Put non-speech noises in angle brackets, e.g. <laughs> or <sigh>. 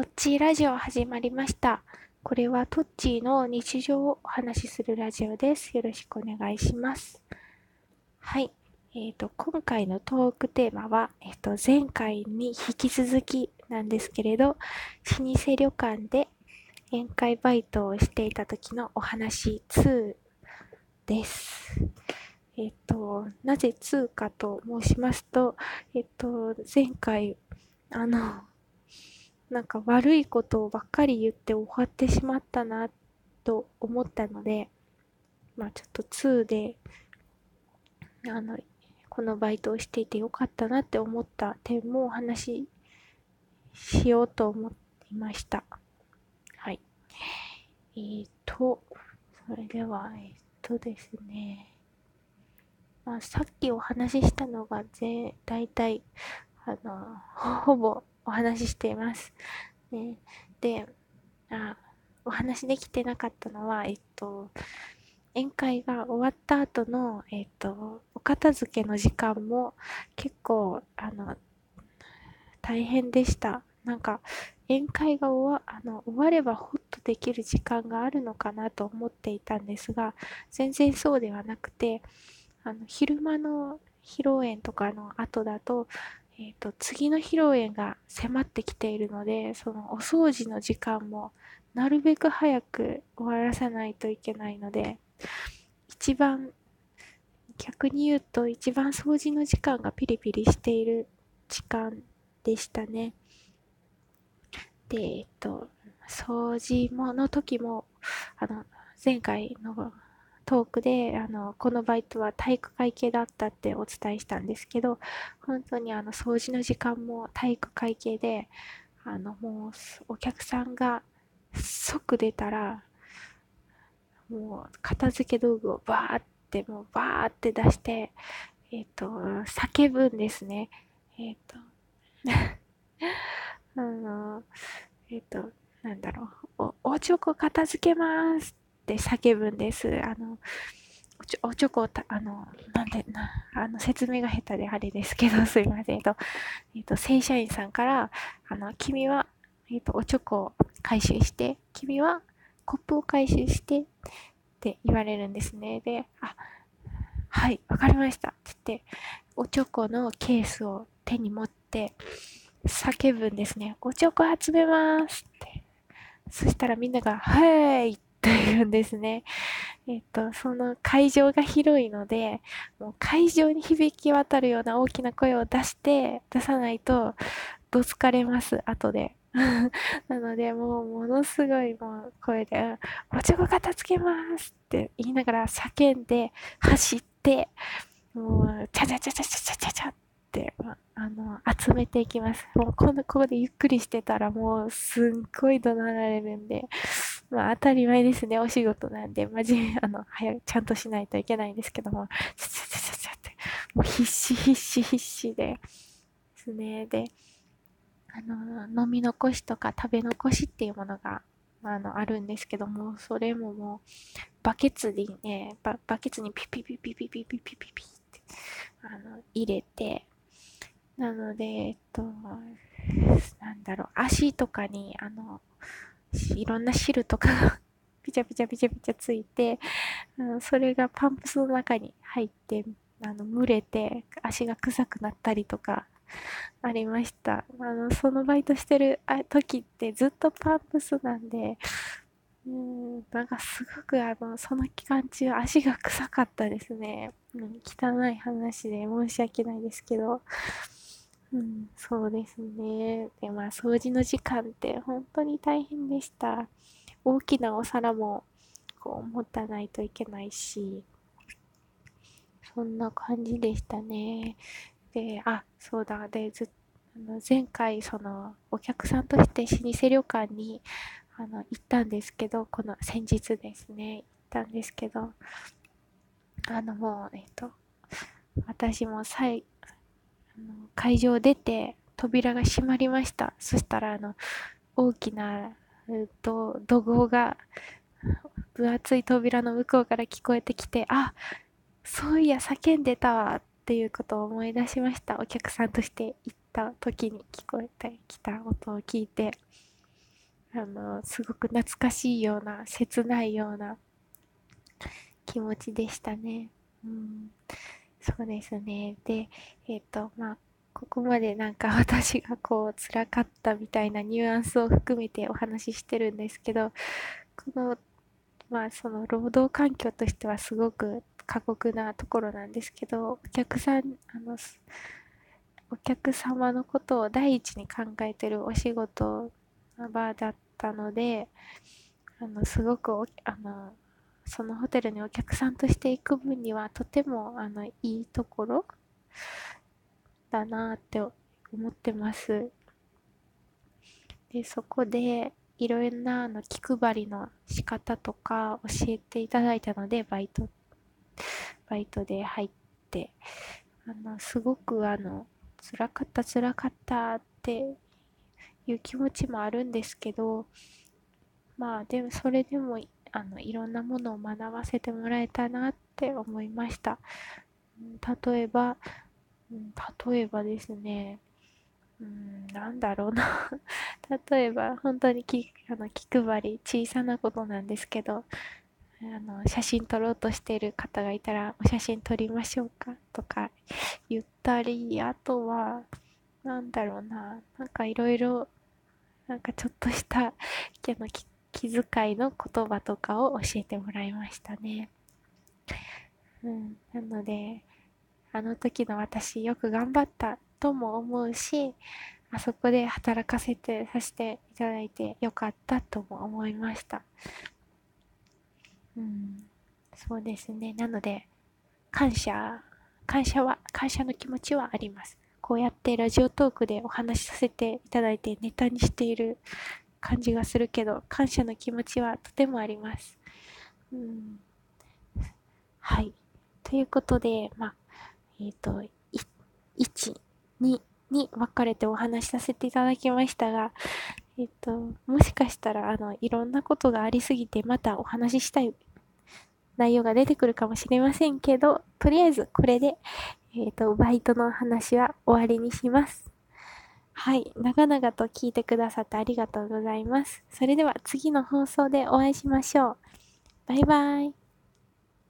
トッチーラジオ始まりました。これはトッチーの日常をお話しするラジオです。よろしくお願いします。はい。えっ、ー、と、今回のトークテーマは、えっ、ー、と、前回に引き続きなんですけれど、老舗旅館で宴会バイトをしていた時のお話2です。えっ、ー、と、なぜ2かと申しますと、えっ、と、前回、あの、なんか悪いことばっかり言って終わってしまったなと思ったので、まあちょっと2で、あの、このバイトをしていてよかったなって思った点もお話ししようと思いました。はい。えーと、それでは、えっ、とですね。まあ、さっきお話ししたのがぜ、大体、あの、ほぼお話ししています。ね、であ、お話できてなかったのは、えっと、宴会が終わった後の、えっと、お片付けの時間も結構、あの、大変でした。なんか、宴会が終わあの終わればホッとできる時間があるのかなと思っていたんですが、全然そうではなくて、あの昼間の披露宴とかの後だと、えーと、次の披露宴が迫ってきているのでそのお掃除の時間もなるべく早く終わらさないといけないので一番逆に言うと一番掃除の時間がピリピリしている時間でしたね。で、えっと、掃除もの時も、あの、前回のトークで、あの、このバイトは体育会系だったってお伝えしたんですけど、本当にあの、掃除の時間も体育会系で、あの、もう、お客さんが即出たら、もう、片付け道具をバーって、もうバーって出して、えっ、ー、と、叫ぶんですね。えっ、ー、と、<laughs> あの、えっ、ー、と、なんだろう、お、おちょこ片付けますって叫ぶんです。あの、おちょこた、あの、なんで、な、あの、説明が下手であれですけど、<laughs> すいません。えっと、えっと、正社員さんから、あの、君は、えっと、おちょこを回収して、君はコップを回収して、って言われるんですね。で、あ、はい、わかりました。って言って、おちょこのケースを手に持って、叫ぶんですね。おちょこ集めますって。そしたらみんなが、はいってというんですね。えっと、その会場が広いので、もう会場に響き渡るような大きな声を出して、出さないと、どつかれます、後で。<laughs> なので、もう、ものすごい、もう、声で、おちょこ片付けますって言いながら叫んで、走って、もう、ちゃちゃちゃちゃちゃちゃちゃって、あの、集めていきます。もう、こ度ここでゆっくりしてたら、もう、すっごい怒鳴られるんで、まあ、当たり前ですね。お仕事なんで、真面目、あの、早く、ちゃんとしないといけないんですけども、ちゃちゃちゃちゃって、もう必死必死必死で、ですね。で、あの、飲み残しとか食べ残しっていうものが、あの、あるんですけども、それももう、バケツにね、ババケツにピピピピピピピピピピって、あの、入れて、なので、えっと、なんだろう、足とかに、あの、いろんな汁とかがピチャピチャピチャピチャついて、うん、それがパンプスの中に入って、あの、蒸れて足が臭くなったりとかありました。あの、そのバイトしてる時ってずっとパンプスなんで、うん、なんかすごくあの、その期間中足が臭かったですね。うん、汚い話で申し訳ないですけど。うん、そうですね。で、まあ、掃除の時間って本当に大変でした。大きなお皿も、こう、持たないといけないし、そんな感じでしたね。で、あ、そうだ、で、ずあの前回、その、お客さんとして老舗旅館に、あの、行ったんですけど、この先日ですね、行ったんですけど、あの、もう、えっと、私も最、会場出て、扉が閉まりました。そしたら、あの、大きな、えっと、怒号が、分厚い扉の向こうから聞こえてきて、あ、そういや、叫んでたわっていうことを思い出しました。お客さんとして行った時に聞こえてきた音を聞いて。あの、すごく懐かしいような、切ないような気持ちでしたね。うん、そうですね。で、えっ、ー、と、まあ、ここまでなんか <laughs> 私がこう辛かったみたいなニュアンスを含めてお話ししてるんですけど、この、まあその労働環境としてはすごく過酷なところなんですけど、お客さん、あの、お客様のことを第一に考えてるお仕事の場だったので、あの、すごくあの、そのホテルにお客さんとして行く分にはとてもあのいいところだなって思ってます。で、そこでいろんなあの気配りの仕方とか教えていただいたので、バイト、バイトで入って、あの、すごくあの、辛かった辛かったっていう気持ちもあるんですけど、まあでもそれでもあのいろんなものを学ばせてもらえたなって思いました。例えば、例えばですね、うん、なんだろうな <laughs> 例えば、本当に気あの気配り、小さなことなんですけど、あの写真撮ろうとしている方がいたら、お写真撮りましょうかとか言ったり、あとは、なんだろうな、なんかいろいろ、なんかちょっとしたあの気遣いの言葉とかを教えてもらいましたね。うん、なので、あの時の私よく頑張ったとも思うし、あそこで働かせてさせていただいてよかったとも思いました。うん、そうですね。なので、感謝、感謝は、感謝の気持ちはあります。こうやってラジオトークでお話しさせていただいてネタにしている感じがするけど、感謝の気持ちはとてもあります。うん、はい。ということで、まあ、えっ、ー、と、1、2に分かれてお話しさせていただきましたが、えっ、ー、と、もしかしたら、あの、いろんなことがありすぎて、またお話ししたい内容が出てくるかもしれませんけど、とりあえずこれで、えっ、ー、と、バイトの話は終わりにします。はい。長々と聞いてくださってありがとうございます。それでは次の放送でお会いしましょう。バイバイ。